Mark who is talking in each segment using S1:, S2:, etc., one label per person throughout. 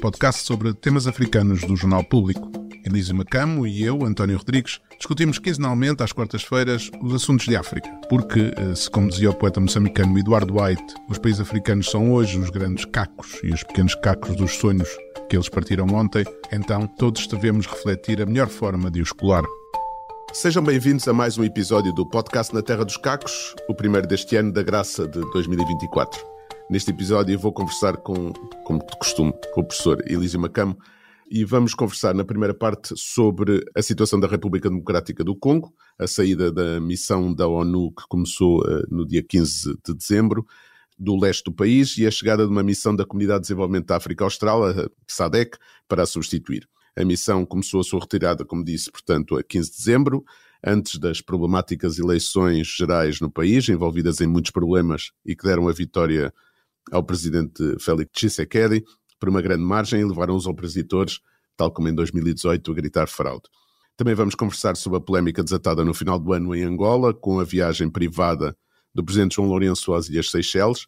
S1: podcast sobre temas africanos do Jornal Público. Elise Macamo e eu, António Rodrigues, discutimos quinzenalmente às quartas-feiras os assuntos de África. Porque, eh, se como dizia o poeta moçambicano Eduardo White, os países africanos são hoje os grandes cacos e os pequenos cacos dos sonhos que eles partiram ontem, então todos devemos refletir a melhor forma de os colar. Sejam bem-vindos a mais um episódio do podcast Na Terra dos Cacos, o primeiro deste ano da graça de 2024. Neste episódio vou conversar com, como de costume, com o professor Elísio Macamo e vamos conversar na primeira parte sobre a situação da República Democrática do Congo, a saída da missão da ONU que começou uh, no dia 15 de dezembro, do leste do país e a chegada de uma missão da Comunidade de Desenvolvimento da África Austral, a SADEC, para a substituir. A missão começou a sua retirada, como disse, portanto, a 15 de dezembro, antes das problemáticas eleições gerais no país, envolvidas em muitos problemas e que deram a vitória ao presidente Félix Tshisekedi por uma grande margem e levaram os opositores, tal como em 2018, a gritar fraude. Também vamos conversar sobre a polémica desatada no final do ano em Angola, com a viagem privada do presidente João Lourenço às Ilhas Seychelles,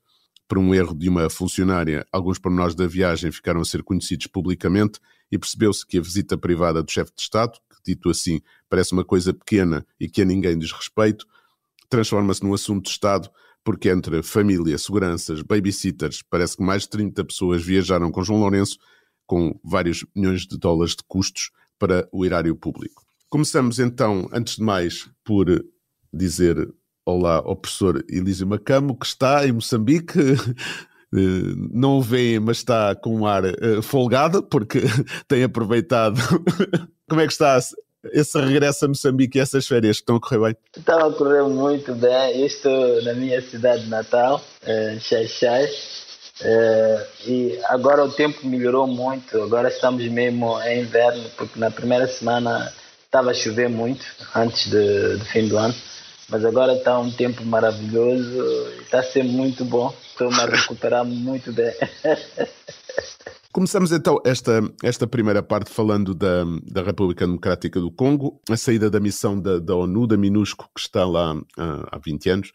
S1: por um erro de uma funcionária, alguns pormenores da viagem ficaram a ser conhecidos publicamente e percebeu-se que a visita privada do chefe de Estado, que dito assim parece uma coisa pequena e que a ninguém diz respeito, transforma-se num assunto de Estado porque entre família, seguranças, babysitters, parece que mais de 30 pessoas viajaram com João Lourenço com vários milhões de dólares de custos para o erário público. Começamos então, antes de mais, por dizer olá ao professor Elísio Macamo, que está em Moçambique. Eh, não o vê, mas está com um ar uh, folgado, porque tem aproveitado. Como é que está esse regresso a Moçambique e essas férias que estão a correr bem?
S2: Estão a correr muito bem. Eu estou na minha cidade natal, Xaixai, uh, e agora o tempo melhorou muito. Agora estamos mesmo em inverno, porque na primeira semana estava a chover muito, antes do, fim do ano mas agora está um tempo maravilhoso, está a ser muito bom. Estou-me a recuperar muito bem.
S1: Começamos então esta, esta primeira parte falando da, da República Democrática do Congo, a saída da missão da, da ONU, da MINUSCO, que está lá há, há 20 anos,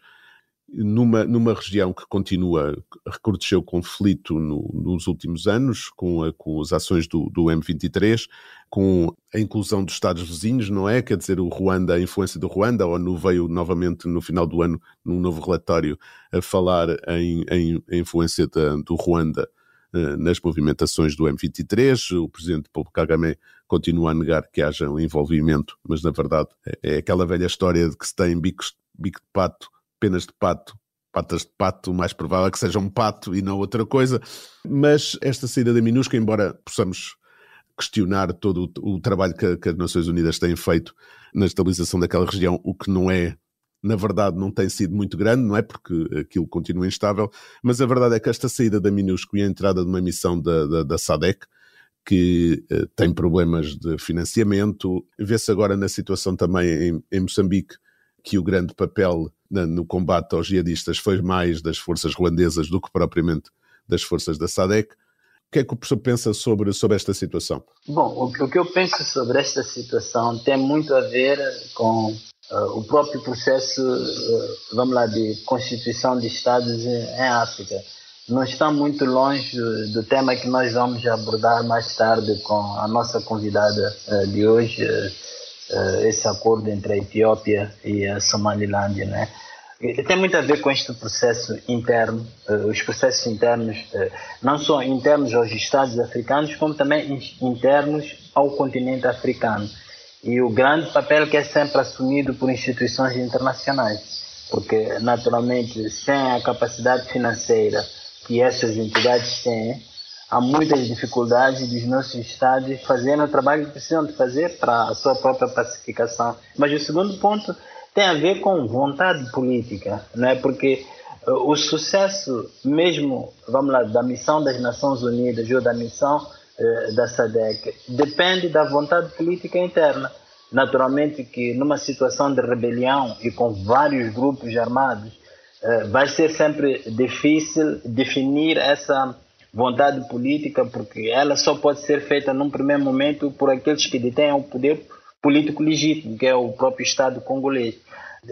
S1: numa, numa região que continua, recrudesceu conflito no, nos últimos anos, com, a, com as ações do, do M23, com a inclusão dos Estados vizinhos, não é? Quer dizer, o Ruanda, a influência do Ruanda, a ONU veio novamente no final do ano, num novo relatório, a falar em, em, em influência da, do Ruanda nas movimentações do M23. O presidente Paulo Kagame continua a negar que haja um envolvimento, mas na verdade é, é aquela velha história de que se tem bicos, bico de pato penas de pato, patas de pato, mais provável é que seja um pato e não outra coisa. Mas esta saída da minúscula, embora possamos questionar todo o, o trabalho que, que, as Nações Unidas têm feito na estabilização daquela região, o que não é, na verdade, não tem sido muito grande, não é? Porque aquilo continua instável, mas a verdade é que esta saída da minúscula e a entrada de uma missão da, da, da SADEC, que uh, tem problemas de financiamento, vê-se agora na situação também em, em Moçambique que o grande papel no combate aos jihadistas foi mais das forças ruandesas do que propriamente das forças da SADEC. O que é que o professor pensa sobre, sobre esta situação?
S2: Bom, o, que eu penso sobre esta situação tem muito a ver com o próprio processo, uh, vamos lá, de constituição de Estados em, África. Não está muito longe do, tema que nós vamos abordar mais tarde com a nossa convidada uh, de hoje, esse acordo entre a Etiópia e a Somalilândia, né? tem muito a ver com este processo interno, os processos internos, não só internos aos Estados africanos, como também internos ao continente africano. E o grande papel que é sempre assumido por instituições internacionais, porque naturalmente sem a capacidade financeira que essas entidades têm, há muitas dificuldades dos nossos estados fazendo o trabalho que precisam de fazer para a sua própria pacificação. Mas o segundo ponto tem a ver com vontade política, não é? Porque o sucesso mesmo, vamos lá, da missão das Nações Unidas ou da missão eh, da SADC depende da vontade política interna. Naturalmente que numa situação de rebelião e com vários grupos armados, eh, vai ser sempre difícil definir essa vontade política, porque ela só pode ser feita num primeiro momento por aqueles que detêm o poder político legítimo, que é o próprio Estado congolês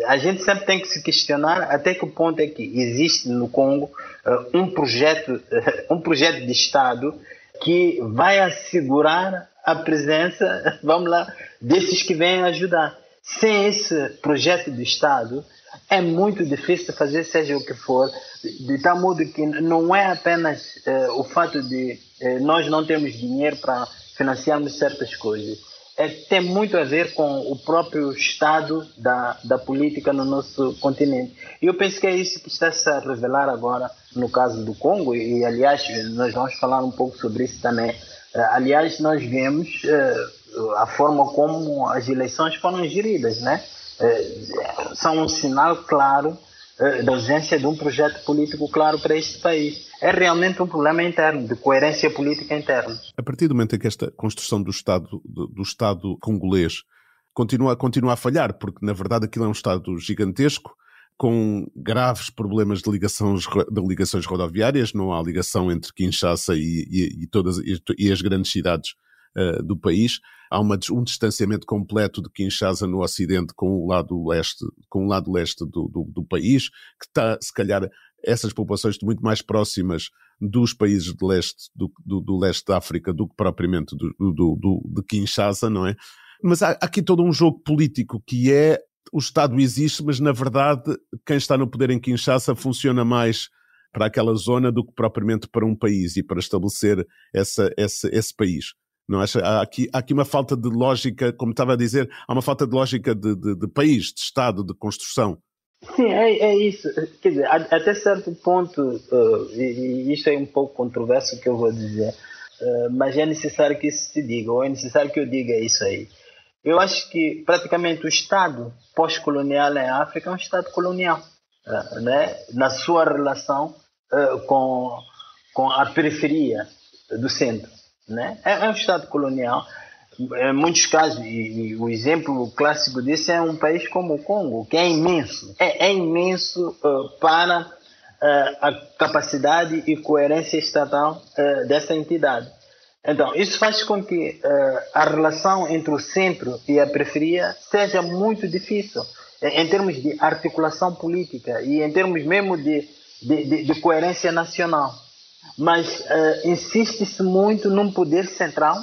S2: a gente sempre tem que se questionar até que ponto é que existe no Congo uh, um projeto, um projeto de Estado que vai assegurar a presença, vamos lá, desses que vêm ajudar. Sem esse projeto de Estado, é muito difícil fazer seja o que for, de tal modo que não é apenas uh, o fato de nós não termos dinheiro para financiarmos certas coisas é, tem muito a ver com o próprio estado da, da política no nosso continente. E eu penso que é isso que está -se a revelar agora no caso do Congo, e, aliás, nós vamos falar um pouco sobre isso também. Uh, aliás, nós vemos uh, a forma como as eleições foram geridas, né? Uh, são um sinal claro da ausência de um projeto político claro para este país é realmente um problema interno, de coerência política interna.
S1: A partir do momento em que esta construção do Estado, do, do Estado congolês continua, continua a falhar, porque na verdade aquilo é um Estado gigantesco, com graves problemas de, ligações, de ligações rodoviárias, não há ligação entre Kinshasa e, e, e todas, e, e, as grandes cidades uh, do país. Há uma, um distanciamento completo de Kinshasa no Ocidente com o lado leste, com o lado leste do, do, do país, que está, se calhar, essas populações muito mais próximas dos países de leste, do, do, do leste da África do que propriamente do, do, de Kinshasa, não é? Mas há aqui todo um jogo político que é o Estado existe, mas na verdade quem está no poder em Kinshasa funciona mais para aquela zona do que propriamente para um país e para estabelecer essa, essa, esse país. Não acha? Há aqui, há aqui uma falta de lógica, como estava a dizer, há uma falta de lógica de, de, de país, de Estado, de construção.
S2: Sim, é, é isso. Quer dizer, até certo ponto, uh, e, e isto é um pouco controverso o que eu vou dizer, uh, mas é necessário que isso se diga, ou é necessário que eu diga isso aí. Eu acho que praticamente o Estado pós-colonial em África é um Estado colonial, uh, né? na sua relação com, com a periferia do centro. Né? É, é um Estado colonial em muitos casos, e, e, o exemplo clássico disso é um país como o Congo, que é imenso. É, é imenso uh, para uh, a capacidade e coerência estatal dessa entidade. Então, isso faz com que a relação entre o centro e a periferia seja muito difícil, em termos de articulação política e em termos mesmo de, de, de, de coerência nacional. Mas insiste-se muito num poder central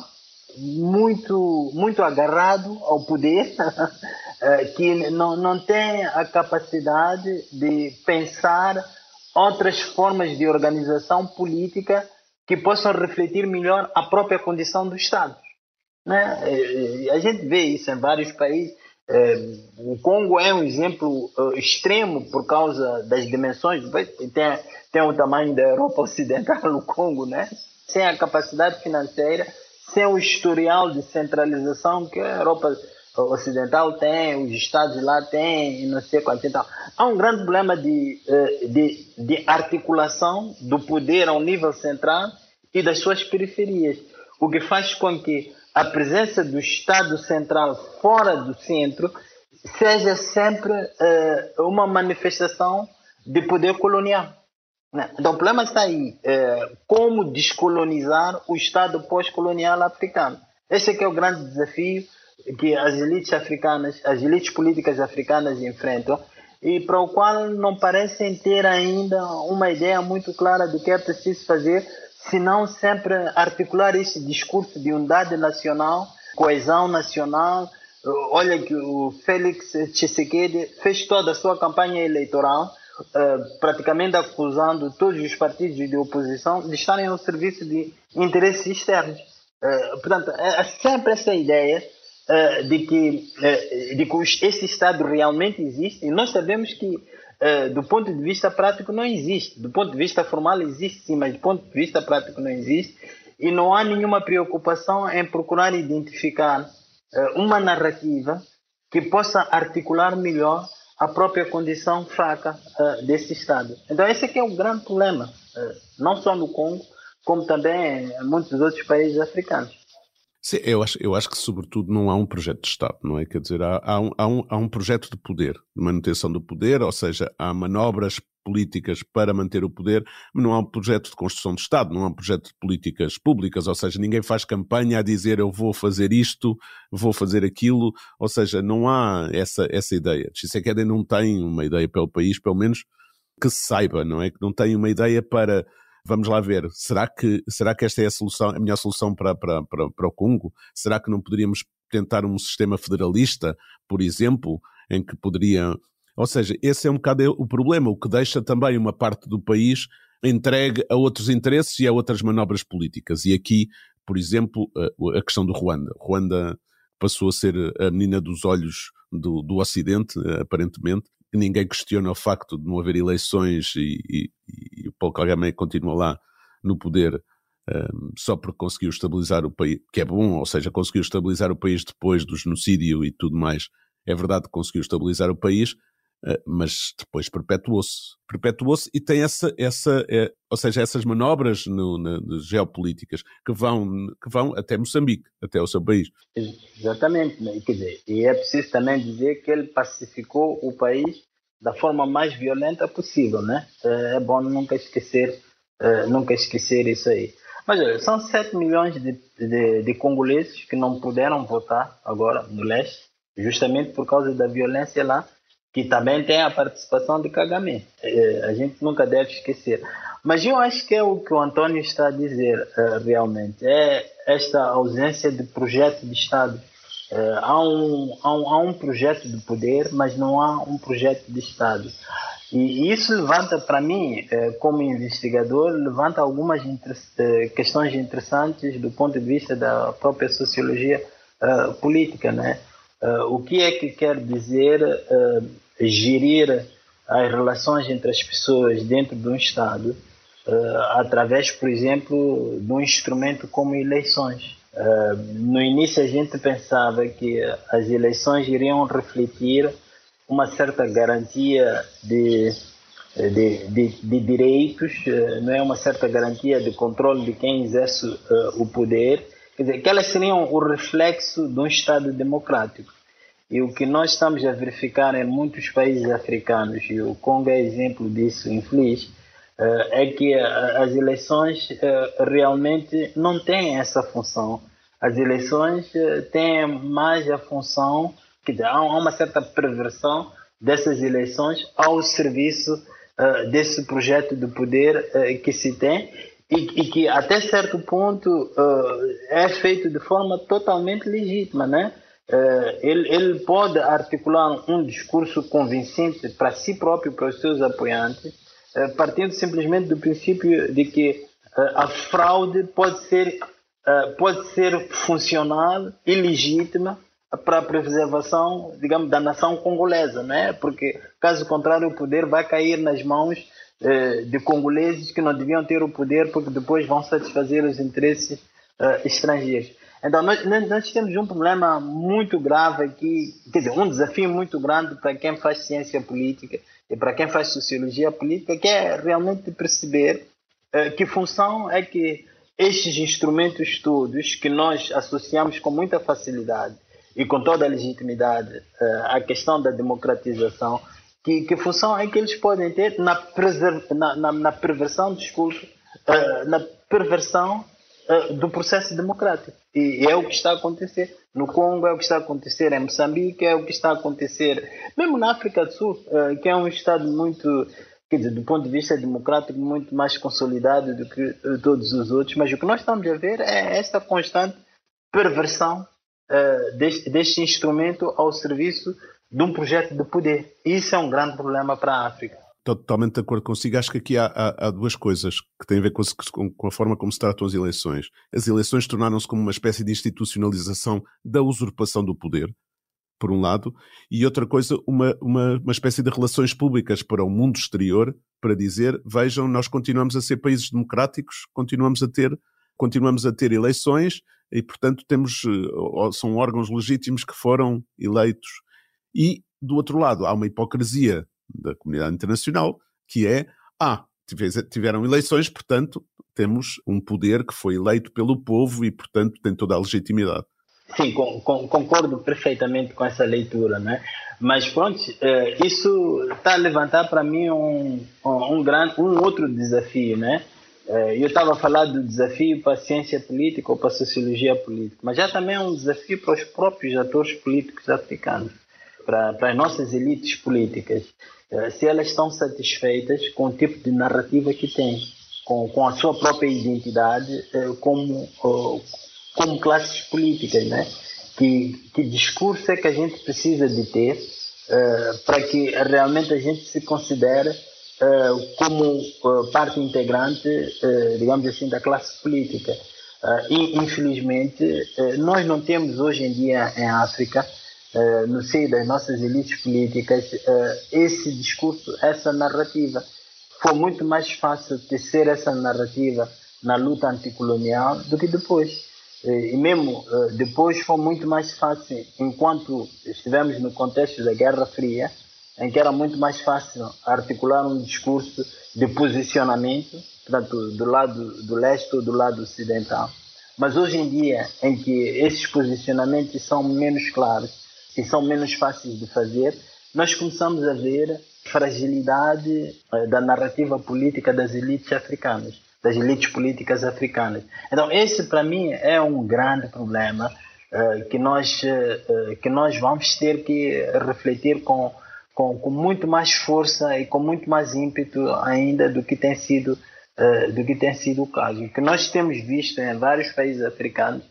S2: muito, muito agarrado ao poder, eh, que não, não tem a capacidade de pensar outras formas de organização política que possam refletir melhor a própria condição do Estado. Né? Eh, a gente vê isso em vários países. Eh, o Congo é um exemplo extremo por causa das dimensões. Tem, tem o tamanho da Europa Ocidental, o Congo, né? sem a capacidade financeira sem o historial de centralização que a Europa Ocidental tem, os Estados lá têm, e não sei quanto. Então, há um grande problema de, de, de articulação do poder ao nível central e das suas periferias, o que faz com que a presença do Estado central fora do centro seja sempre uh, uma manifestação de poder colonial. Né? Então, o problema está aí. É, como descolonizar o Estado pós-colonial africano? Esse é é o grande desafio que as elites africanas, as elites políticas africanas enfrentam e para o qual não parecem ter ainda uma ideia muito clara do que é preciso fazer, senão sempre articular esse discurso de unidade nacional, coesão nacional. Olha que o Félix Tshisekedi fez toda a sua campanha eleitoral uh, praticamente acusando todos os partidos de oposição de estarem ao serviço de interesses externos. Uh, portanto, é, é sempre essa ideia de que, de que esse Estado realmente existe e nós sabemos que do ponto de vista prático não existe. Do ponto de vista formal existe sim, mas do ponto de vista prático não existe. E não há nenhuma preocupação em procurar identificar uma narrativa que possa articular melhor a própria condição fraca uh, desse Estado. Então esse aqui é o grande problema, uh, não só no Congo, como também em muitos outros países africanos.
S1: Sim, eu acho, eu acho que, sobretudo, não há um projeto de Estado, não é? Quer dizer, há, há, um, há, um, há um projeto de poder, de manutenção do poder, ou seja, há manobras políticas para manter o poder, mas não há um projeto de construção de Estado, não há um projeto de políticas públicas, ou seja, ninguém faz campanha a dizer eu vou fazer isto, vou fazer aquilo, ou seja, não há essa, essa ideia. Tshisekedi não tem uma ideia para o país, pelo menos que se saiba, não é? Que não tem uma ideia para Vamos lá ver, será que, será que esta é a solução, a melhor solução para, para, para, para o Congo? Será que não poderíamos tentar um sistema federalista, por exemplo, em que poderia. Ou seja, esse é um bocado o problema, o que deixa também uma parte do país entregue a outros interesses e a outras manobras políticas. E aqui, por exemplo, a questão do Ruanda. Ruanda passou a ser a menina dos olhos do, do Ocidente, aparentemente, ninguém questiona o facto de não haver eleições e, o Paulo Kagame continua lá no poder um, só porque conseguiu estabilizar o país, que é bom, ou seja, conseguiu estabilizar o país depois do genocídio e tudo mais. É verdade que conseguiu estabilizar o país, mas depois perpetuou-se. Perpetuou-se e tem essa, essa é, ou seja, essas manobras no, na, geopolíticas que vão, que vão até Moçambique, até o seu país.
S2: Exatamente, né? quer dizer, e é preciso também dizer que ele pacificou o país da forma mais violenta possível, né? É, é bom nunca esquecer, nunca esquecer isso aí. Mas olha, são 7 milhões de, de, de, congoleses que não puderam votar agora no leste, justamente por causa da violência lá, que também tem a participação de Kagame. É, a gente nunca deve esquecer. Mas eu acho que é o que o Antônio está a dizer é, realmente, é esta ausência de projeto de Estado Uh, há, um, há, um, há um projeto de poder, mas não há um projeto de Estado. E isso levanta, para mim, como investigador, levanta algumas questões interessantes do ponto de vista da própria sociologia política. Né? O que é que quer dizer gerir as relações entre as pessoas dentro de um Estado através, por exemplo, de um instrumento como eleições? Uh, no início a gente pensava que as eleições iriam refletir uma certa garantia de, de, de, de direitos, uh, não é uma certa garantia de controle de quem exerce uh, o poder, quer dizer, que elas seriam o reflexo de um Estado democrático. E o que nós estamos a verificar em muitos países africanos, e o Congo é exemplo disso infeliz, é que as eleições realmente não têm essa função. As eleições têm mais a função, quer dizer, há uma certa perversão dessas eleições ao serviço desse projeto de poder que se tem e, e, que até certo ponto uh, é feito de forma totalmente legítima, né? Uh, ele, ele, pode articular um discurso convincente para si próprio, para os seus apoiantes, partindo simplesmente do princípio de que uh, a fraude pode ser, uh, pode ser funcional e legítima para a preservação, digamos, da nação congolesa, né? Porque caso contrário o poder vai cair nas mãos uh, de congoleses que não deviam ter o poder porque depois vão satisfazer os interesses estrangeiros. Então, nós, nós, temos um problema muito grave aqui, quer dizer, um desafio muito grande para quem faz ciência política e para quem faz sociologia política, que é realmente perceber uh, que função é que estes instrumentos todos que nós associamos com muita facilidade e com toda a legitimidade à questão da democratização, que, que função é que eles podem ter na, na, na, na perversão discurso, uh, na perversão uh, do processo democrático. E é o que está a acontecer no Congo, é o que está a acontecer em Moçambique, é o que está a acontecer mesmo na África do Sul, uh, que é um Estado muito, quer dizer, do ponto de vista democrático, muito mais consolidado do que uh, todos os outros. Mas o que nós estamos a ver é esta constante perversão deste, deste instrumento ao serviço de um projeto de poder. Isso é um grande problema para a África
S1: totalmente de acordo consigo. Acho que aqui há, há, há duas coisas que têm a ver com, com, a forma como se tratam as eleições. As eleições tornaram-se como uma espécie de institucionalização da usurpação do poder, por um lado, e outra coisa, uma, uma, uma espécie de relações públicas para o mundo exterior, para dizer, vejam, nós continuamos a ser países democráticos, continuamos a ter, continuamos a ter eleições e, portanto, temos, eh, são órgãos legítimos que foram eleitos. E do outro lado, há uma hipocrisia da comunidade internacional que é, ah, tiveram eleições, portanto, temos um poder que foi eleito pelo povo e, portanto, tem toda a legitimidade.
S2: Sim, com, com, concordo perfeitamente com essa leitura, né? Mas pronto, eh, isso está a levantar para mim um, um, grande, um outro desafio, né? Eh, eu estava a falar do desafio para a ciência política ou para a sociologia política, mas já também é um desafio para os próprios atores políticos africanos, para, as nossas elites políticas, eh, se elas estão satisfeitas com o tipo de narrativa que têm, com, com a sua própria identidade como como classes políticas, né? Que, que discurso é que a gente precisa de ter para que realmente a gente se considere como parte integrante, digamos assim, da classe política. E, infelizmente, nós não temos hoje em dia em África, no seio das nossas elites políticas, esse discurso, essa narrativa. Foi muito mais fácil tecer essa narrativa na luta anticolonial do que depois. E mesmo depois foi muito mais fácil, enquanto estivemos no contexto da Guerra Fria, em que era muito mais fácil articular um discurso de posicionamento, portanto, do lado do leste ou do lado ocidental. Mas hoje em dia, em que esses posicionamentos são menos claros e são menos fáceis de fazer, nós começamos a ver fragilidade eh, da narrativa política das elites africanas das elites políticas africanas. Então, esse para mim é um grande problema uh, que, nós, uh, que nós vamos ter que refletir com, com, com, muito mais força e com muito mais ímpeto ainda do que tem sido, uh, do que tem sido o caso. O que nós temos visto em vários países africanos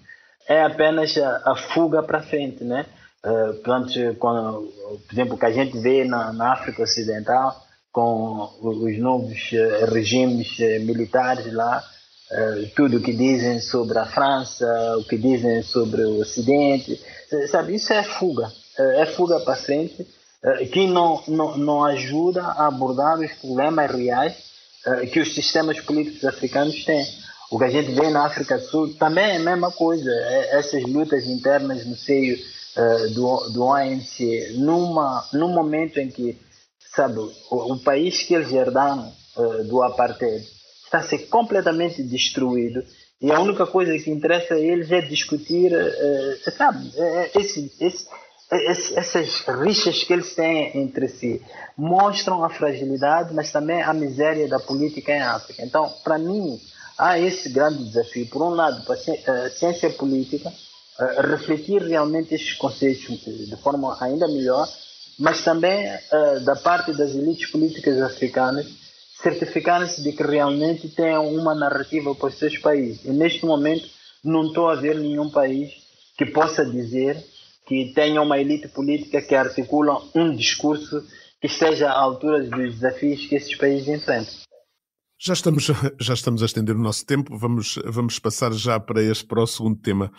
S2: é apenas a, a fuga para frente, né? Uh, portanto, quando, por exemplo, o que a gente vê na, na África Ocidental, com os novos eh, regimes eh, militares lá, eh, tudo o que dizem sobre a França, o que dizem sobre o Ocidente, sabe, isso é fuga, é fuga para frente, que não, não, não ajuda a abordar os problemas reais que os sistemas políticos africanos têm. O que a gente vê na África do Sul também é a mesma coisa, é, essas lutas internas no seio do, do ANC, numa, num momento em que sabe, o, o país que eles herdaram uh, do apartheid está a ser completamente destruído e a única coisa que interessa a eles é discutir, uh, sabe, eh, esse, esse, esse, essas rixas que eles têm entre si mostram a fragilidade, mas também a miséria da política em África. Então, para mim, há esse grande desafio. Por um lado, para a ciência política, refletir realmente esses conceitos de forma ainda melhor mas também da parte das elites políticas africanas certificarem-se de que realmente têm uma narrativa para os seus países. E neste momento não estou a ver nenhum país que possa dizer que tenha uma elite política que articula um discurso que esteja à altura dos desafios que esses países enfrentam.
S1: Já estamos, já estamos a estender o nosso tempo, vamos, vamos passar já para este, para o segundo tema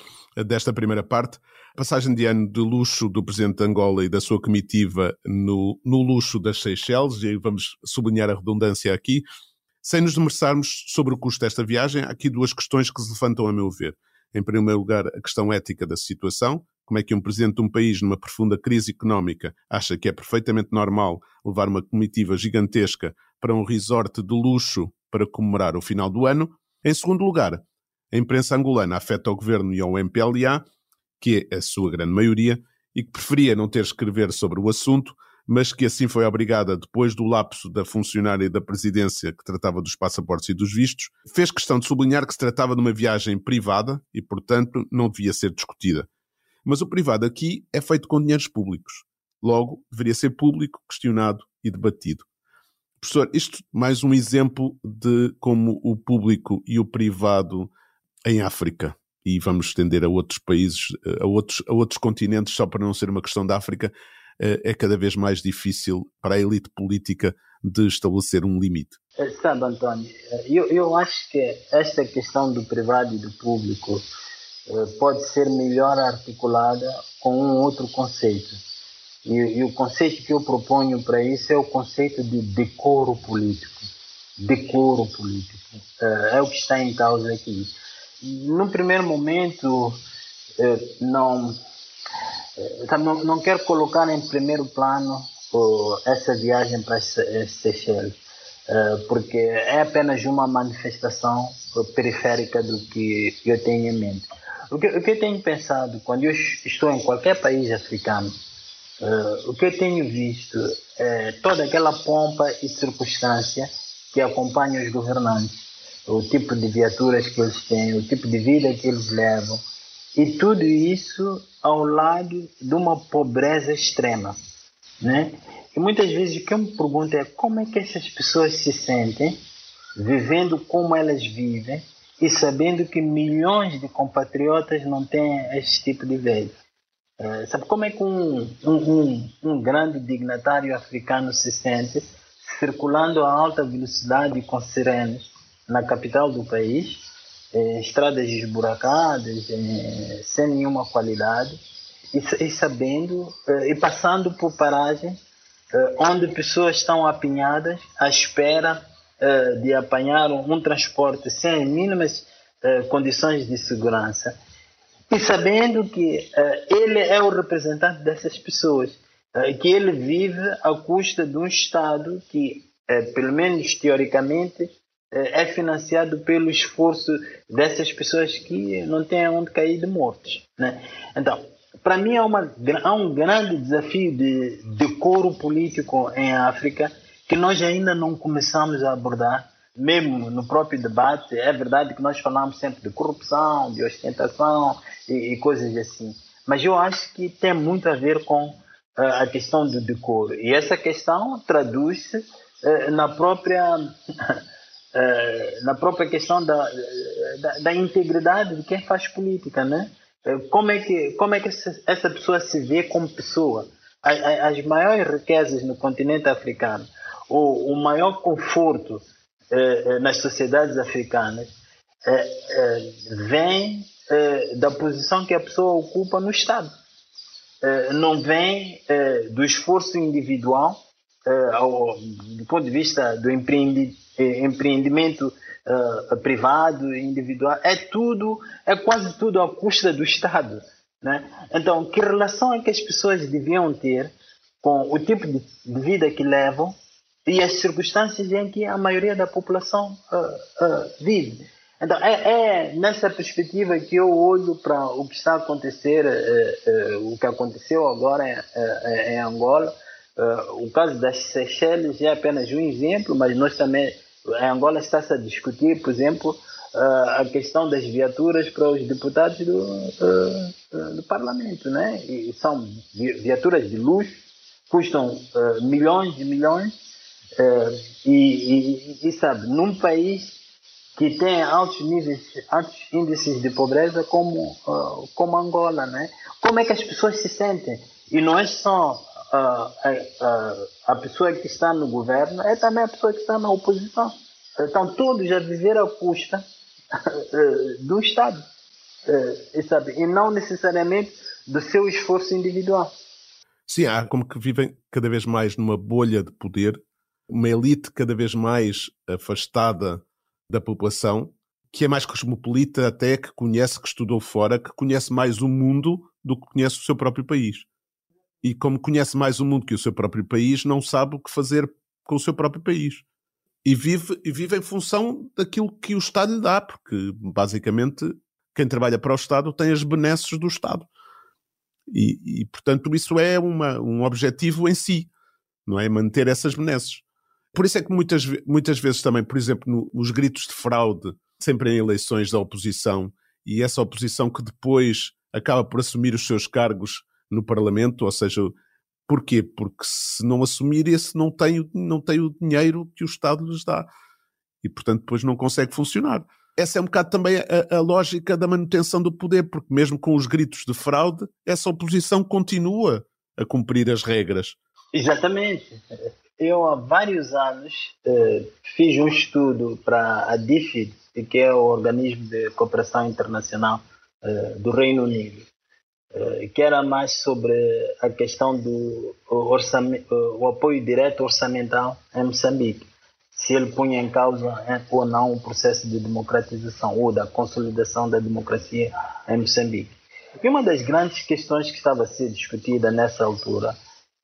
S1: desta primeira parte. Passagem de ano de luxo do Presidente de Angola e da sua comitiva no, no luxo das Seychelles, e vamos sublinhar a redundância aqui. Sem nos demersarmos sobre o custo desta viagem, há aqui duas questões que se levantam a meu ver. Em primeiro lugar, a questão ética da situação. Como é que um presidente de um país numa profunda crise económica acha que é perfeitamente normal levar uma comitiva gigantesca para um resort de luxo para comemorar o final do ano? Em segundo lugar, a imprensa angolana afeta o governo e ao MPLA que é a sua grande maioria, e que preferia não ter escrever sobre o assunto, mas que assim foi obrigada, depois do lapso da funcionária da presidência que tratava dos passaportes e dos vistos, fez questão de sublinhar que se tratava de uma viagem privada e, portanto, não devia ser discutida. Mas o privado aqui é feito com dinheiros públicos. Logo, deveria ser público, questionado e debatido. Professor, isto mais um exemplo de como o público e o privado em África e vamos estender a outros países, a outros, a outros continentes, só para não ser uma questão da África, eh, é cada vez mais difícil para a elite política de estabelecer um limite.
S2: Eh, sabe, António, eh, eu, eu acho que esta questão do privado e do público pode ser melhor articulada com um outro conceito. E, e o conceito que eu proponho para isso é o conceito de decoro político. Decoro político. É o que está em causa aqui no primeiro momento, eh, não, não, não quero colocar em primeiro plano essa viagem para Seychelles, porque é apenas uma manifestação periférica do que eu tenho em mente. O que, o que eu tenho pensado quando eu estou em qualquer país africano, o que eu tenho visto é toda aquela pompa e circunstância que acompanha os governantes, o tipo de viaturas que eles têm, o tipo de vida que eles levam, e tudo isso ao lado de uma pobreza extrema. Né? E muitas vezes o que eu me pergunto é como é que essas pessoas se sentem vivendo como elas vivem e sabendo que milhões de compatriotas não têm esse tipo de vida. É, sabe como é que um, um, um, grande dignatário africano se sente circulando a alta velocidade com sirenes na capital do país, é, estradas esburacadas, é, sem nenhuma qualidade, e, e sabendo, é, e passando por paragens é, onde pessoas estão apinhadas à espera é, de apanhar um, um transporte sem mínimas condições de segurança e sabendo que uh, ele é o representante dessas pessoas, uh, que ele vive à custa de um Estado que, uh, pelo menos teoricamente, é financiado pelo esforço dessas pessoas que não têm onde cair de mortos. Né? Então, para mim há, uma, há um grande desafio de decoro político em África que nós ainda não começamos a abordar mesmo no próprio debate, é verdade que nós falamos sempre de corrupção, de ostentação e, e coisas assim, mas eu acho que tem muito a ver com uh, a questão do decoro. E essa questão traduz-se uh, na própria. Uh, na própria questão da, da, da, integridade de quem faz política, né? Como é que, como é que essa pessoa se vê como pessoa? As, as maiores riquezas no continente africano, o, o maior conforto nas sociedades africanas eh, vem da posição que a pessoa ocupa no Estado. não vem do esforço individual, do ponto de vista do empreendimento privado, individual, é tudo, é quase tudo à custa do Estado. Né? Então, que relação é que as pessoas deviam ter com o tipo de vida que levam e as circunstâncias em que a maioria da população uh, uh, vive. Então, é, é, nessa perspectiva que eu olho para o que está a acontecer, uh, o que aconteceu agora em, em Angola. o caso das Seychelles é apenas um exemplo, mas nós também, em Angola, está-se a discutir, por exemplo, a questão das viaturas para os deputados do, do parlamento, né? E são viaturas de luxo, custam milhões e milhões, é, e, e, e, sabe, num país que tem altos níveis, altos índices de pobreza como, uh, como Angola, né? Como é que as pessoas se sentem? E não é só uh, a, a pessoa que está no governo, é também a pessoa que está na oposição. Então todos já viveram à custa do Estado, e, sabe? e não necessariamente do seu esforço individual.
S1: Sim, há como que vivem cada vez mais numa bolha de poder uma elite cada vez mais afastada da população, que é mais cosmopolita até, que conhece, que estudou fora, que conhece mais o mundo do que conhece o seu próprio país. E como conhece mais o mundo que o seu próprio país, não sabe o que fazer com o seu próprio país. E vive, e vive em função daquilo que o Estado lhe dá, porque basicamente quem trabalha para o Estado tem as benesses do Estado. E, e portanto, isso é uma, um objetivo em si, não é? Manter essas benesses. Por isso é que muitas, muitas vezes também, por exemplo, no, nos gritos de fraude, sempre em eleições da oposição, e essa oposição que depois acaba por assumir os seus cargos no Parlamento, ou seja, porquê? Porque se não assumir esse não tem, não tem o dinheiro que o Estado lhes dá. E, portanto, depois não consegue funcionar. Essa é um bocado também a, a lógica da manutenção do poder, porque mesmo com os gritos de fraude, essa oposição continua a cumprir as regras.
S2: Exatamente eu há vários anos eh, fiz um estudo para a DFID, que é o organismo de cooperação internacional eh, do Reino Unido, eh, que era mais sobre a questão do o apoio direto orçamental em Moçambique, se ele punha em causa eh, ou não o processo de democratização ou da consolidação da democracia em Moçambique. E uma das grandes questões que estava a ser discutida nessa altura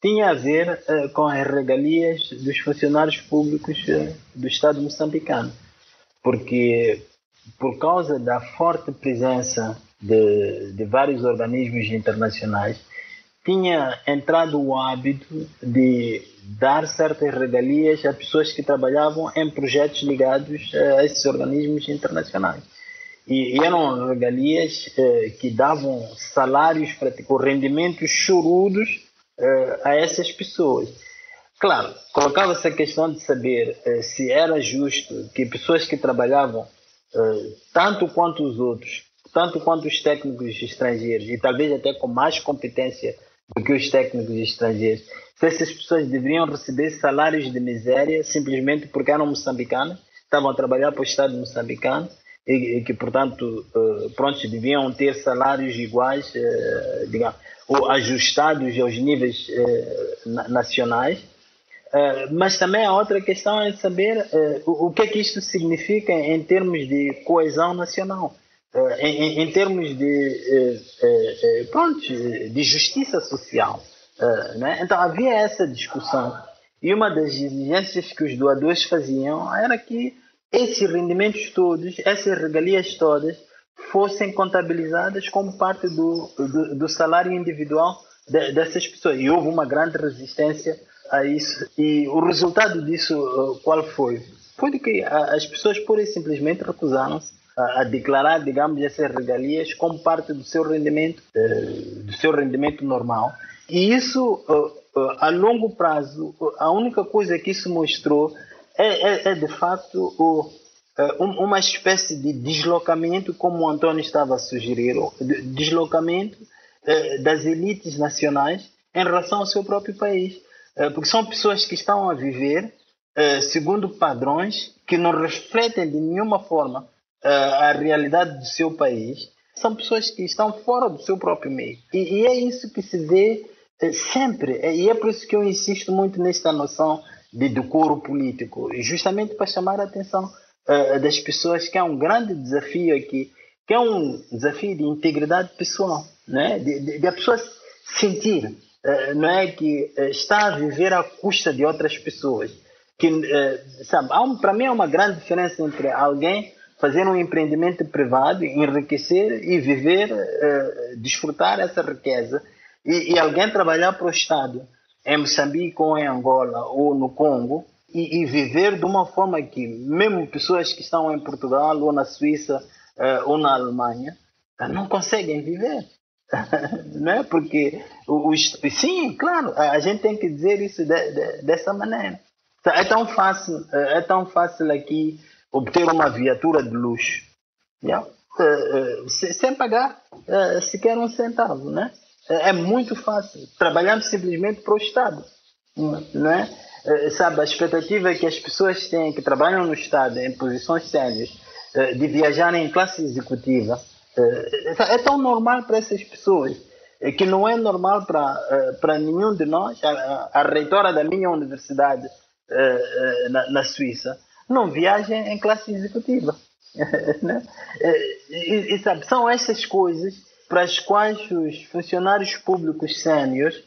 S2: tinha a ver uh, com as regalias dos funcionários públicos uh, do Estado moçambicano. Porque, por causa da forte presença de, de vários organismos internacionais, tinha entrado o hábito de dar certas regalias a pessoas que trabalhavam em projetos ligados a esses organismos internacionais. E, eram regalias eh, que davam salários, ou rendimentos chorudos eh, a essas pessoas. Claro, colocava-se a questão de saber eh, se era justo que pessoas que trabalhavam eh, tanto quanto os outros, tanto quanto os técnicos estrangeiros, e talvez até com mais competência do que os técnicos estrangeiros, se essas pessoas deveriam receber salários de miséria simplesmente porque eram moçambicanos, estavam a trabalhar para o Estado moçambicano e, que, portanto, uh, pronto, deviam ter salários iguais, uh, digamos, ou ajustados aos níveis uh, nacionais. mas também a outra questão é saber o, o, que é que isto significa em termos de coesão nacional. Eh, em, em, termos de, eh, eh, pronto, de justiça social. Né? Então havia essa discussão. E uma das exigências que os doadores faziam era que esses rendimentos todos, essas regalias todas, fossem contabilizadas como parte do, do, do salário individual de, dessas pessoas. E houve uma grande resistência a isso. E o resultado disso, qual foi? Foi de que as pessoas pura e simplesmente recusaram-se a, declarar, digamos, essas regalias como parte do seu rendimento, eh, do seu rendimento normal. E isso, eh, eh, a longo prazo, a única coisa que isso mostrou é, é, é de facto o, uma espécie de deslocamento, como o Antônio estava a sugerir, deslocamento das elites nacionais em relação ao seu próprio país. Porque são pessoas que estão a viver segundo padrões que não refletem de nenhuma forma a realidade do seu país, são pessoas que estão fora do seu próprio meio. E, é isso que se vê eh, sempre. E é por isso que eu insisto muito nesta noção de decoro político, justamente para chamar a atenção uh, das pessoas que é um grande desafio aqui, que é um desafio de integridade pessoal, né? de, de, de a pessoa sentir uh, não é que uh, está a viver à custa de outras pessoas. Que, sabe, um, para mim é uma grande diferença entre alguém fazer um empreendimento privado, enriquecer e viver, uh, desfrutar essa riqueza. E, e, alguém trabalhar para o Estado em Moçambique ou em Angola ou no Congo e, e, viver de uma forma que mesmo pessoas que estão em Portugal ou na Suíça uh, ou na Alemanha uh, não conseguem viver. não é? Porque o, o, sim, claro, a gente tem que dizer isso de, de, dessa maneira. É tão fácil, é tão fácil aqui obter uma viatura de luxo. Yeah? Uh, sem pagar sequer um centavo. Né? É muito fácil, trabalhando simplesmente para o Estado. Não é? Sabe, a expectativa é que as pessoas têm que trabalham no Estado em posições sérias de viajarem em classe executiva é tão normal para essas pessoas que não é normal para, nenhum de nós. A, a reitora da minha universidade na, na Suíça não viajem em classe executiva. né? e, e, sabe, são essas coisas para as quais os funcionários públicos eh,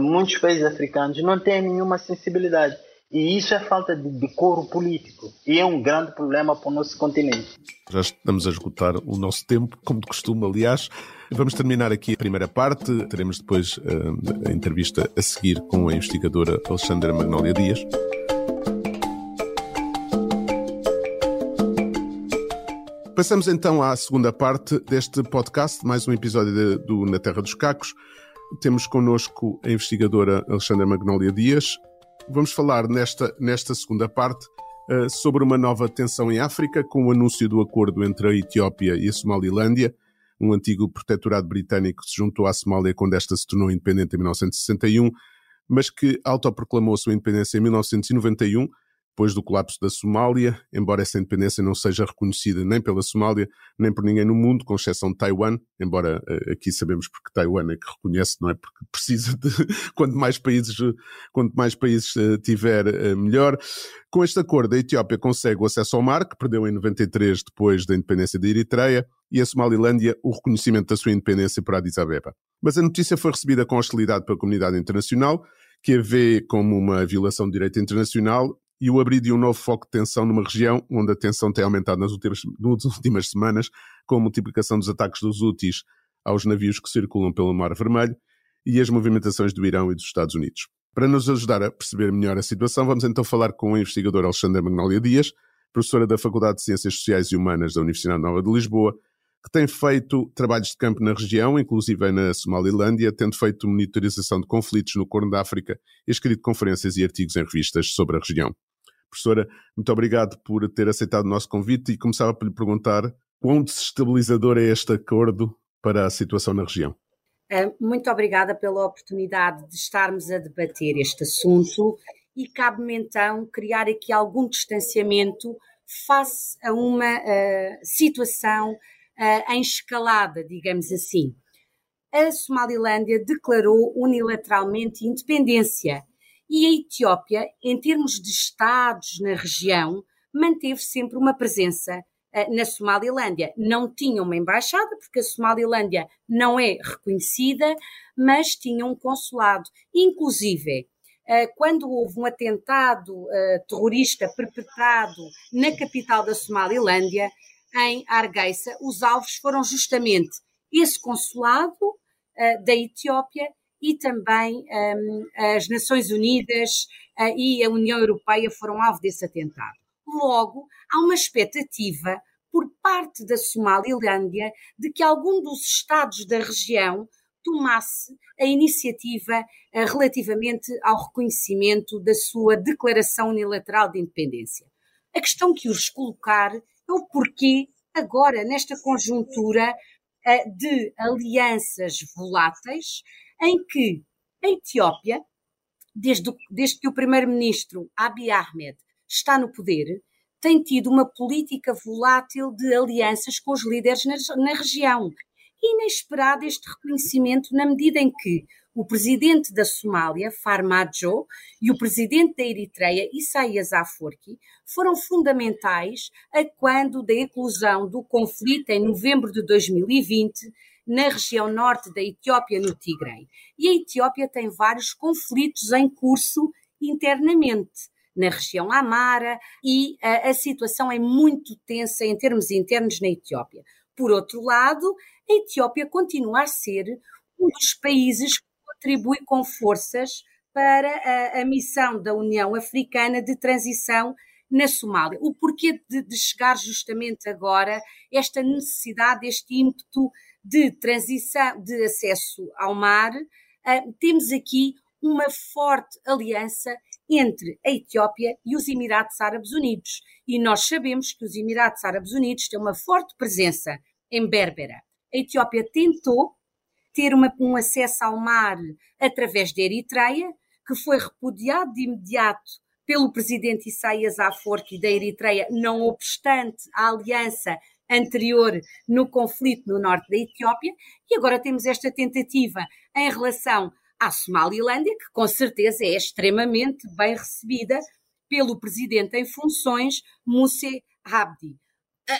S2: muitos países africanos, não têm nenhuma sensibilidade. E isso é falta de decoro político. E é um grande problema para o nosso continente.
S1: Já estamos a esgotar o nosso tempo, como de costume, aliás. Vamos terminar aqui a primeira parte. Teremos depois uh, a entrevista a seguir com a investigadora Alexandra Magnólia Dias. Passamos então à segunda parte deste podcast, mais um episódio de, do Na Terra dos Cacos. Temos connosco a investigadora Alexandra Magnólia Dias. Vamos falar nesta, nesta segunda parte uh, sobre uma nova tensão em África, com o anúncio do acordo entre a Etiópia e a Somalilândia, um antigo protetorado britânico que se juntou à Somália quando esta se tornou independente em 1961, mas que autoproclamou sua independência em 1991 depois do colapso da Somália, embora essa independência não seja reconhecida nem pela Somália, nem por ninguém no mundo, com exceção de Taiwan, embora uh, aqui sabemos porque Taiwan é que reconhece, não é? Porque precisa de, quanto mais países, quanto mais países uh, tiver, uh, melhor. Com este acordo, a Etiópia consegue o acesso ao mar, que perdeu em 93 depois da independência da Eritreia, e a Somalilândia o reconhecimento da sua independência por Addis Abeba. Mas a notícia foi recebida com hostilidade pela comunidade internacional, que a vê como uma violação de direito internacional e o abrir de um novo foco de tensão numa região onde a tensão tem aumentado nas últimas, nas últimas semanas, com a multiplicação dos ataques dos Houthis aos navios que circulam pelo Mar Vermelho e as movimentações do Irão e dos Estados Unidos. Para nos ajudar a perceber melhor a situação, vamos então falar com o investigador Alexandre Magnólia Dias, professora da Faculdade de Ciências Sociais e Humanas da Universidade Nova de Lisboa, que tem feito trabalhos de campo na região, inclusive na Somalilândia, tendo feito monitorização de conflitos no Corno da África e escrito conferências e artigos em revistas sobre a região. Professora, muito obrigado por ter aceitado o nosso convite e começava por lhe perguntar quão desestabilizador é este acordo para a situação na região.
S3: Ah, muito obrigada pela oportunidade de estarmos a debater este assunto e cabe-me então criar aqui algum distanciamento face a uma uh, situação uh, em escalada, digamos assim. A Somalilândia declarou unilateralmente independência e a Etiópia, em termos de Estados na região, manteve sempre uma presença uh, na Somalilândia. Não tinha uma embaixada, porque a Somalilândia não é reconhecida, mas tinha um consulado. Inclusive, eh, quando houve um atentado eh, terrorista perpetrado na capital da Somalilândia, em Hargeisa, os alvos foram justamente esse consulado eh, da Etiópia e também um, as Nações Unidas uh, e a União Europeia foram alvo desse atentado. Logo, há uma expectativa por parte da Somalilândia de que algum dos Estados da região tomasse a iniciativa uh, relativamente ao reconhecimento da sua declaração unilateral de independência. A questão que os colocar é o porquê, agora, nesta conjuntura uh, de alianças voláteis, em que a Etiópia, desde, desde que o primeiro-ministro Abiy Ahmed está no poder, tem tido uma política volátil de alianças com os líderes na, na região. Inesperado este reconhecimento na medida em que o presidente da Somália, Farmajo, e o presidente da Eritreia, Isaias Afwerki, foram fundamentais a quando da eclosão do conflito em novembro de 2020 na região norte da Etiópia, no Tigray. E a Etiópia tem vários conflitos em curso internamente na região Amara e a, a situação é muito tensa em termos internos na Etiópia. Por outro lado, a Etiópia continua a ser um dos países que contribui com forças para a, a missão da União Africana de transição na Somália. O porquê de, de, chegar justamente agora esta necessidade, este ímpeto de transição, de acesso ao mar, uh, temos aqui uma forte aliança entre a Etiópia e os Emirados Árabes Unidos. E nós sabemos que os Emirados Árabes Unidos têm uma forte presença em Berbera. A Etiópia tentou ter uma, um acesso ao mar através da Eritreia, que foi repudiado de imediato pelo presidente Isaias Afwerki da Eritreia, não obstante a aliança anterior no conflito no norte da Etiópia, e agora temos esta tentativa em relação à Somalilândia, que com certeza é extremamente bem recebida pelo presidente em funções, Moussé Abdi.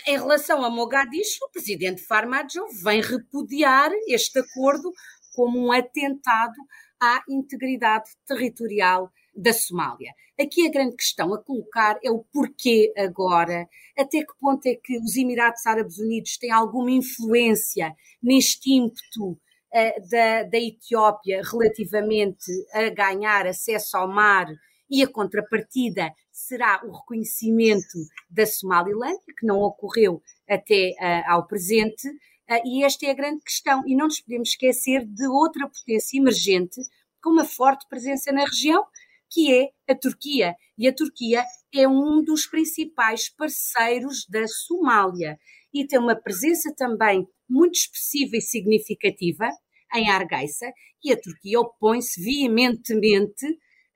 S3: Em relação a Mogadishu, o presidente Farmajo vem repudiar este acordo como um atentado à integridade territorial da Somália. Aqui a grande questão a colocar é o porquê agora, até que ponto é que os Emirados Árabes Unidos têm alguma influência neste ímpeto uh, da, da Etiópia relativamente a ganhar acesso ao mar e a contrapartida será o reconhecimento da Somalilândia, que não ocorreu até uh, ao presente, uh, e esta é a grande questão. E não nos podemos esquecer de outra potência emergente com uma forte presença na região, que é a Turquia. E a Turquia é um dos principais parceiros da Somália e tem uma presença também muito expressiva e significativa em Argeisa, e a Turquia opõe-se veementemente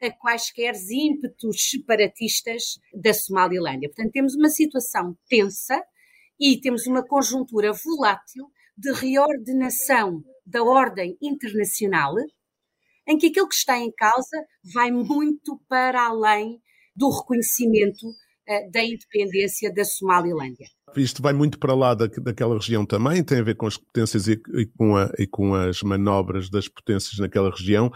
S3: a quaisquer ímpetos separatistas da Somalilândia. Portanto, temos uma situação tensa e temos uma conjuntura volátil de reordenação da ordem internacional, em que aquilo que está em causa vai muito para além do reconhecimento uh, da independência da Somalilândia.
S1: Isto vai muito para lá da, daquela região também, tem a ver com as potências e, e, com a, e com as manobras das potências naquela região.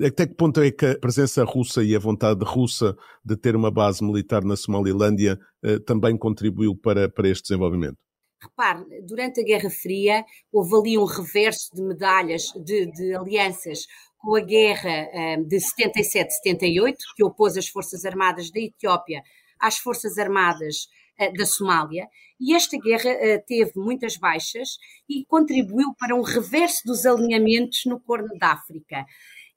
S1: Até que ponto é que a presença russa e a vontade russa de ter uma base militar na Somalilândia eh, também contribuiu para, para este desenvolvimento?
S3: Repare, durante a Guerra Fria houve ali um reverso de medalhas, de, de alianças com a guerra de 77-78, que opôs as Forças Armadas da Etiópia às Forças Armadas uh, da Somália, e esta guerra uh, teve muitas baixas e contribuiu para um reverso dos alinhamentos no Corno da África.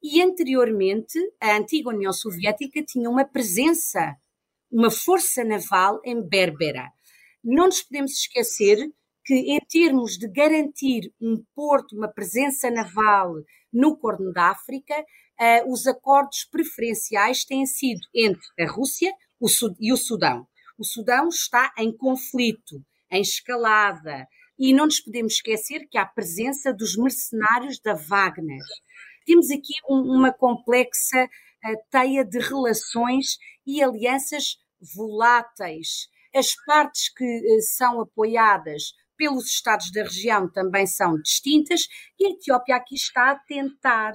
S3: E anteriormente, a antiga União Soviética tinha uma presença, uma força naval em Berbera. Não nos podemos esquecer que, em termos de garantir um porto, uma presença naval no Corno da África, uh, os acordos preferenciais têm sido entre a Rússia e o Sudão. O Sudão está em conflito, em escalada, e não nos podemos esquecer que há a presença dos mercenários da Wagner. Temos aqui um, uma complexa uh, teia de relações e alianças voláteis. As partes que uh, são apoiadas pelos Estados da região também são distintas e a Etiópia aqui está a tentar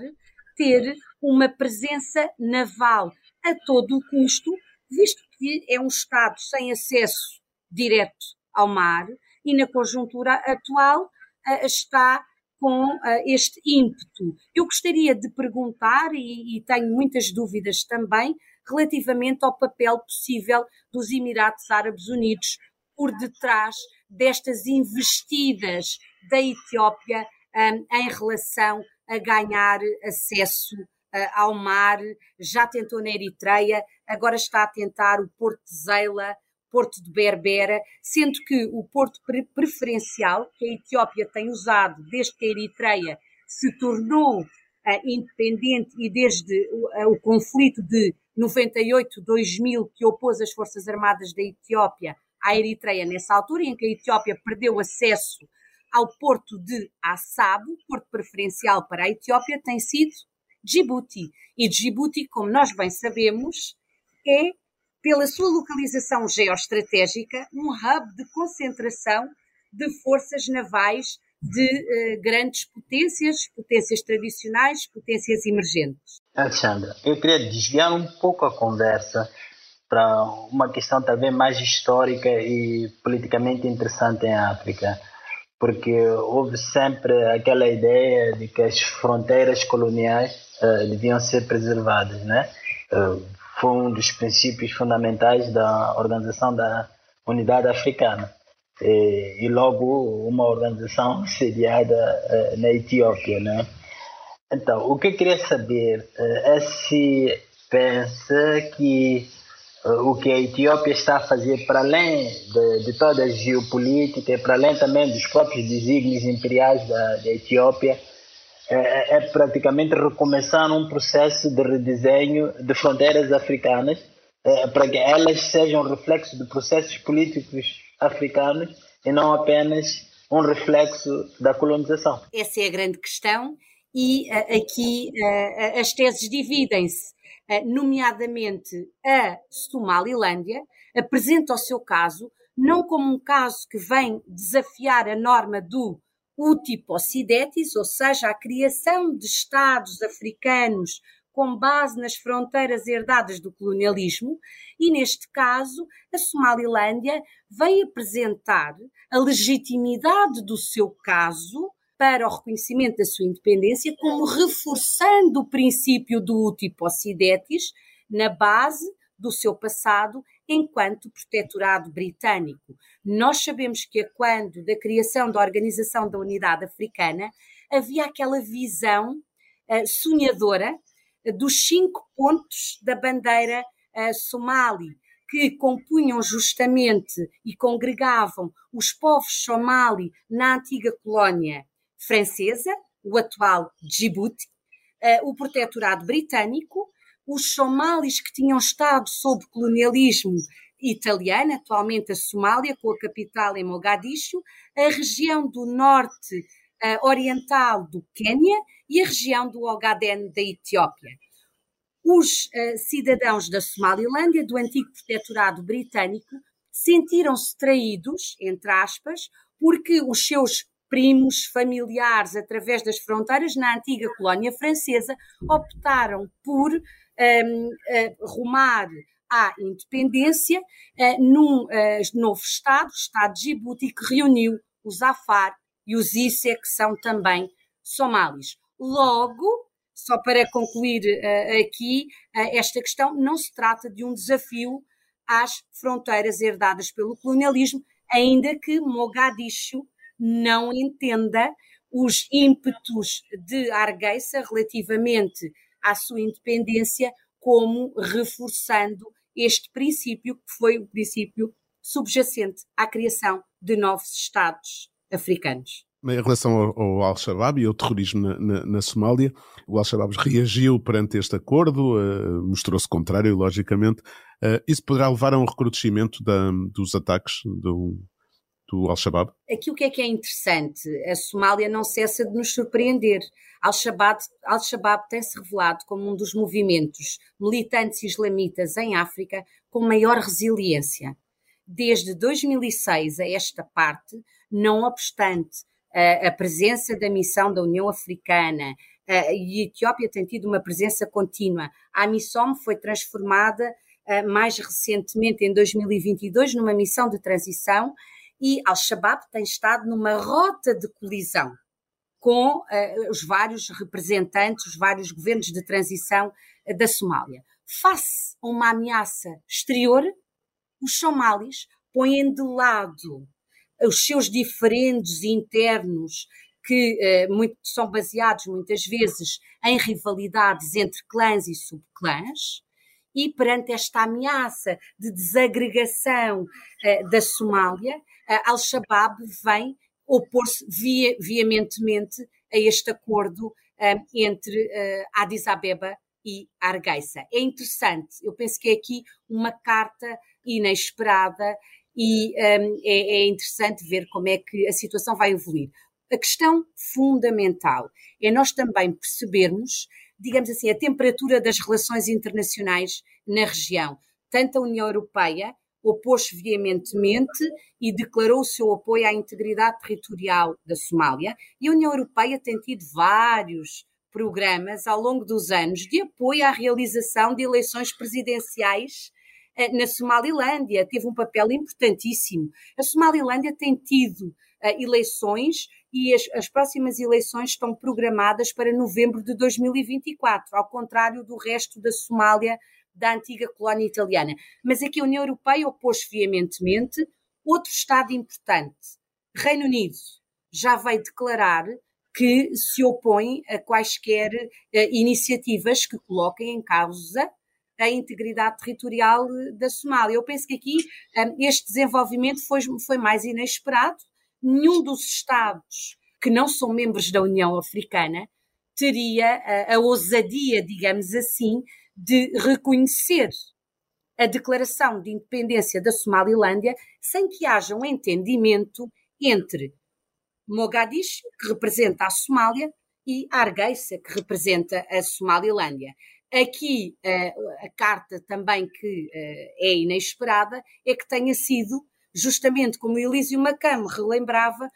S3: ter uma presença naval a todo o custo, visto que é um Estado sem acesso direto ao mar e na conjuntura atual uh, está com uh, este ímpeto. Eu gostaria de perguntar, e, e tenho muitas dúvidas também, relativamente ao papel possível dos Emirados Árabes Unidos por detrás destas investidas da Etiópia um, em relação a ganhar acesso uh, ao mar. Já tentou na Eritreia, agora está a tentar o Porto de Zeila, Porto de Berbera, sendo que o porto preferencial que a Etiópia tem usado desde que a Eritreia se tornou uh, independente e desde o, uh, o conflito de 98-2000 que opôs as Forças Armadas da Etiópia à Eritreia nessa altura, em que a Etiópia perdeu acesso ao porto de Assab, porto preferencial para a Etiópia, tem sido Djibouti. E Djibouti, como nós bem sabemos, é pela sua localização geoestratégica, um hub de concentração de forças navais de uh, grandes potências, potências tradicionais, potências emergentes.
S2: Alexandra, eu queria desviar um pouco a conversa para uma questão talvez mais histórica e politicamente interessante em África, porque houve sempre aquela ideia de que as fronteiras coloniais uh, deviam ser preservadas, né? Uh, foi um dos princípios fundamentais da organização da Unidade Africana. E, e logo uma organização sediada uh, na Etiópia, né? Então, o que eu queria saber é se pensa que o que a Etiópia está a fazer para além de, de toda a geopolítica, para além também dos próprios desígnios imperiais da, da Etiópia, é, é, é, praticamente recomeçar um processo de redesenho de fronteiras africanas é, para que elas sejam reflexo de processos políticos africanos e não apenas um reflexo da colonização.
S3: Essa é a grande questão e aqui as teses dividem-se, nomeadamente a Somalilândia apresenta o seu caso não como um caso que vem desafiar a norma do Utipocidetis, ou seja, a criação de Estados africanos com base nas fronteiras herdadas do colonialismo, e neste caso, a Somalilândia vem apresentar a legitimidade do seu caso para o reconhecimento da sua independência, como reforçando o princípio do Utipocidetis na base do seu passado enquanto protetorado britânico. Nós sabemos que quando da criação da Organização da Unidade Africana havia aquela visão uh, sonhadora uh, dos cinco pontos da bandeira uh, somali, que compunham justamente e congregavam os povos somali na antiga colónia francesa, o atual Djibouti, o protetorado britânico, os somalis que tinham estado sob colonialismo italiano, atualmente a Somália, com a capital em Mogadishu, a região do norte uh, oriental do Quênia e a região do Ogaden da Etiópia. Os uh, cidadãos da Somalilândia, do antigo protetorado britânico, sentiram-se traídos, entre aspas, porque os seus primos, familiares, através das fronteiras na antiga colónia francesa, optaram por um, uh, eh, rumar à independência uh, num uh, novo Estado, o Estado de Djibouti, que reuniu os Afar e os Isse, que são também somalis. Logo, só para concluir aqui esta questão, não se trata de um desafio às fronteiras herdadas pelo colonialismo, ainda que Mogadishu não entenda os ímpetos de Argeisa relativamente à sua independência como reforçando este princípio, que foi o princípio subjacente à criação de novos Estados africanos.
S1: Em relação ao, ao Al-Shabaab e ao terrorismo na, na, na Somália, o Al-Shabaab reagiu perante este acordo, uh, mostrou-se contrário, logicamente. Uh, isso poderá levar a um recrudescimento da, dos ataques do, do Al-Shabaab?
S3: Aqui o que é que é interessante? A Somália não cessa de nos surpreender. Al-Shabaab Al tem-se revelado como um dos movimentos militantes islamitas em África com maior resiliência. Desde 2006 a esta parte, não obstante a, a presença da missão da União Africana, e a Etiópia tem tido uma presença contínua, a MISOM foi transformada mais recentemente, em 2022, numa missão de transição e Al-Shabaab tem estado numa rota de colisão com uh, os vários representantes, os vários governos de transição uh, da Somália. Face a uma ameaça exterior, os somalis põem de lado os seus diferendos internos que uh, muito, são baseados muitas vezes em rivalidades entre clãs e subclãs, e perante esta ameaça de desagregação uh, da Somália, uh, Al-Shabaab vem opor-se via, veementemente a este acordo uh, entre Addis Abeba e Argeisa. É interessante, eu penso que é aqui uma carta inesperada e é, é interessante ver como é que a situação vai evoluir. A questão fundamental é nós também percebermos digamos assim, a temperatura das relações internacionais na região. Tanto a União Europeia opôs-se veementemente e declarou o seu apoio à integridade territorial da Somália, e a União Europeia tem tido vários programas ao longo dos anos de apoio à realização de eleições presidenciais eh, na Somalilândia. Teve um papel importantíssimo. A Somalilândia tem tido uh, eleições e as, as, próximas eleições estão programadas para novembro de 2024, ao contrário do resto da Somália, da antiga colónia italiana. Mas aqui a União Europeia opôs veementemente. Outro Estado importante, Reino Unido, já veio declarar que se opõe a quaisquer uh, iniciativas que coloquem em causa a integridade territorial da Somália. Eu penso que aqui um, eh, este desenvolvimento foi, foi mais inesperado, nenhum dos Estados que não são membros da União Africana teria a, a ousadia, digamos assim, de reconhecer a declaração de independência da Somalilândia sem que haja um entendimento entre Mogadishu, que representa a Somália, e Hargeisa, que representa a Somalilândia. Aqui a, a carta também que é inesperada é que tenha sido justamente como Elísio Macam relembrava,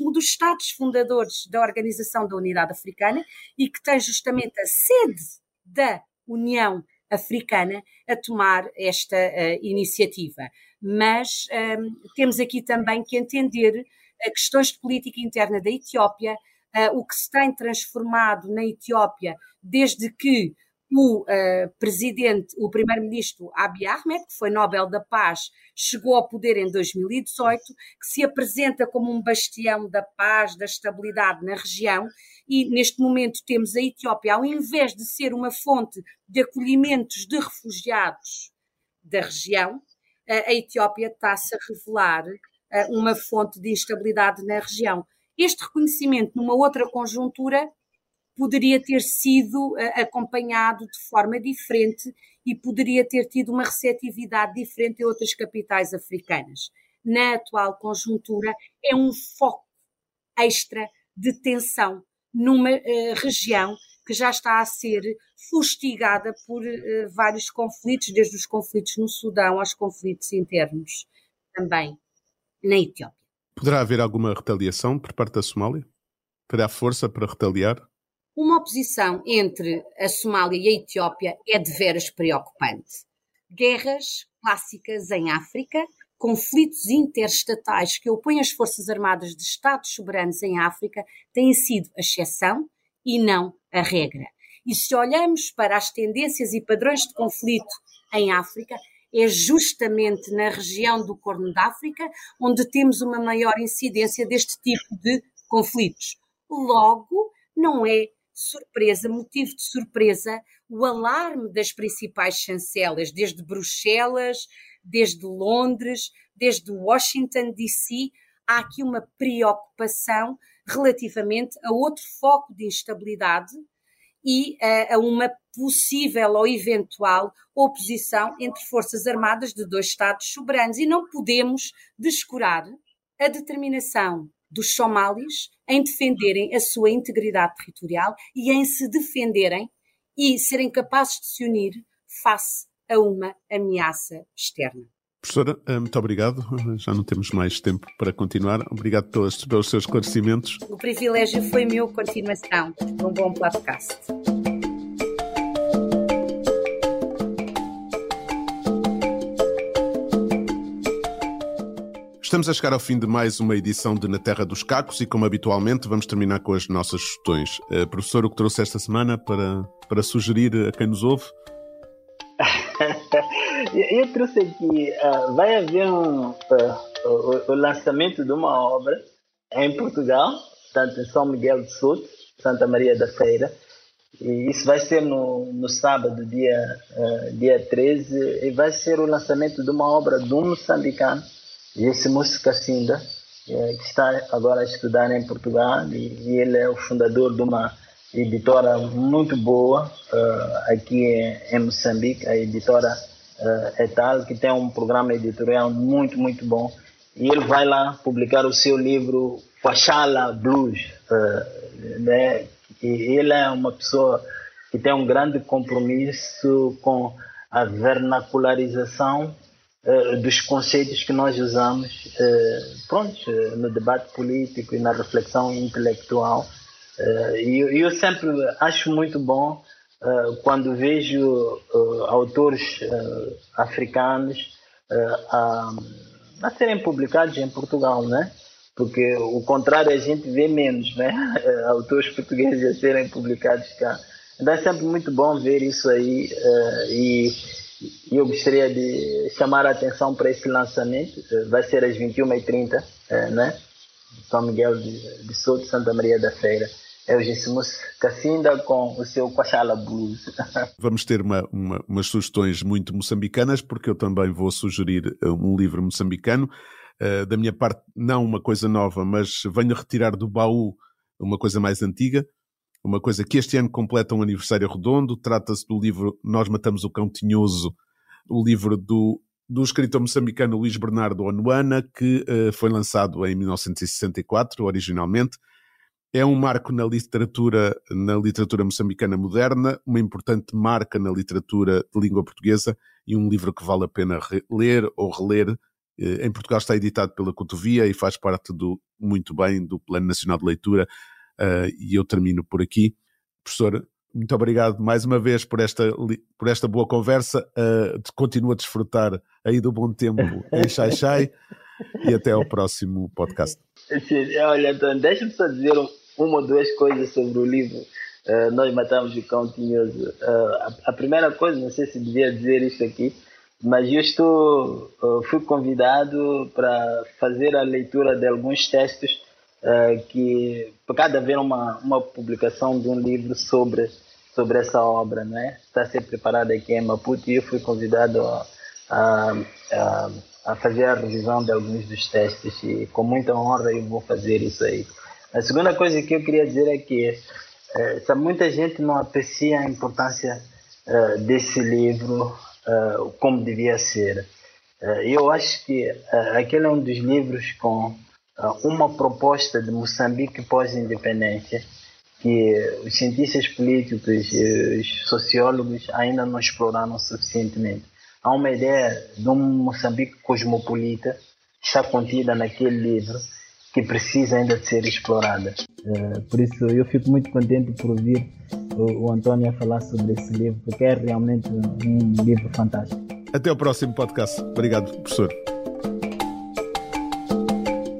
S3: um dos Estados fundadores da Organização da Unidade Africana e que tem justamente a sede da União Africana a tomar esta uh, iniciativa. Mas um, ehm, temos aqui também que entender uh, questões de política interna da Etiópia, uh, o que se tem transformado na Etiópia desde que o uh, presidente, o primeiro-ministro Abiy Ahmed, que foi Nobel da Paz, chegou ao poder em 2018, que se apresenta como um bastião da paz, da estabilidade na região, e neste momento temos a Etiópia, ao invés de ser uma fonte de acolhimentos de refugiados da região, uh, a Etiópia está-se a revelar uh, uma fonte de instabilidade na região. Este reconhecimento, numa outra conjuntura, poderia ter sido uh, acompanhado de forma diferente e poderia ter tido uma receptividade diferente em outras capitais africanas. Na atual conjuntura, é um foco extra de tensão numa uh, região que já está a ser fustigada por uh, vários conflitos, desde os conflitos no Sudão aos conflitos internos também na Etiópia.
S1: Poderá haver alguma retaliação por parte da Somália? Terá força para retaliar?
S3: Uma oposição entre a Somália e a Etiópia é de veras preocupante. Guerras clássicas em África, conflitos interestatais que opõem as Forças Armadas de Estados soberanos em África têm sido a exceção e não a regra. E se olhamos para as tendências e padrões de conflito em África, é justamente na região do Corno da África onde temos uma maior incidência deste tipo de conflitos. Logo, não é surpresa, motivo de surpresa, o alarme das principais chancelas, desde Bruxelas, desde Londres, desde Washington, D.C., há aqui uma preocupação relativamente a outro foco de instabilidade e uh, a uma possível ou eventual oposição entre forças armadas de dois Estados soberanos. E não podemos descurar a determinação dos somalis em defenderem a sua integridade territorial e em se defenderem e serem capazes de se unir face a uma ameaça externa.
S1: Professora, eh, muito obrigado. Já não temos mais tempo para continuar. Obrigado pelos, pelos seus esclarecimentos.
S3: O privilégio foi meu. Continuação. Um bom podcast.
S1: Estamos a chegar ao fim de mais uma edição de Na Terra dos Cacos e, como habitualmente, vamos terminar com as nossas sugestões. Uh, professor, o que trouxe esta semana para, para sugerir a quem nos ouve?
S2: Eu trouxe aqui, uh, vai haver um, uh, o, o, lançamento de uma obra em Portugal, tanto em São Miguel de Souto, Santa Maria da Feira, e isso vai ser no, no sábado, dia, uh, dia 13, e vai ser o lançamento de uma obra de um moçambicano, esse moço Cacinda, que está agora a estudar em Portugal, e, e ele é o fundador de uma editora muito boa uh, aqui em, Moçambique, a editora uh, Etal, que tem um programa editorial muito, muito bom. E ele vai lá publicar o seu livro Fachala Blues. Uh, né? E ele é uma pessoa que tem um grande compromisso com a vernacularização uh, dos conceitos que nós usamos uh, pronto, no debate político e na reflexão intelectual. E eu sempre acho muito bom quando vejo autores africanos a, a, serem publicados em Portugal, né? Porque o contrário a gente vê menos, né? autores portugueses a serem publicados cá. Então é sempre muito bom ver isso aí e, e eu gostaria de chamar a atenção para esse lançamento. Vai ser às 21h30, né? São Miguel de, de Souto, Santa Maria da Feira é o Gessimus Cassinda com o seu Quachala Blues.
S1: Vamos ter uma, uma, umas sugestões muito moçambicanas, porque eu também vou sugerir eh, um livro moçambicano. Uh, da minha parte, não uma coisa nova, mas venho retirar do baú uma coisa mais antiga, uma coisa que este ano completa um aniversário redondo. Trata-se do livro Nós Matamos o Cão Tinhoso, o livro do, do escritor moçambicano Luís Bernardo Onuana, que uh, foi lançado em 1964, originalmente é um marco na literatura, na literatura moçambicana moderna, uma importante marca na literatura de língua portuguesa e um livro que vale a pena ler ou reler. Eh, em Portugal está editado pela Cotovia e faz parte do, muito bem do Plano Nacional de Leitura. Uh, e eu termino por aqui. Professor, muito obrigado mais uma vez por esta, por esta boa conversa. Uh, continuo a desfrutar aí do bom tempo em Xai Xai e até ao próximo podcast.
S2: Sim, olha, Antônio, deixa-me só dizer uma ou duas coisas sobre o livro uh, Nós Matamos o Cão Tinhoso. Uh, a, a, primeira coisa, não sei se devia dizer isso aqui, mas eu estou, uh, fui convidado para fazer a leitura de alguns textos que, por cada haver uma, uma publicação de um livro sobre, sobre essa obra, né? está a ser preparada aqui em Maputo e eu fui convidado a, a, a, a fazer a revisão de alguns dos textos e com muita honra eu vou fazer isso aí. A segunda coisa que eu queria dizer é que é, muita gente não aprecia a importância é, desse livro é, como devia ser. eu acho que aquele é um dos livros com uma proposta de Moçambique pós-independência que os cientistas políticos e os sociólogos ainda não exploraram suficientemente. Há uma ideia de um Moçambique cosmopolita
S4: está contida naquele livro que precisa ainda de ser explorada.
S2: Uh, por isso eu fico muito contente por ouvir o, o António a falar sobre esse livro, porque é realmente um livro fantástico.
S1: Até o próximo podcast. Obrigado, professor.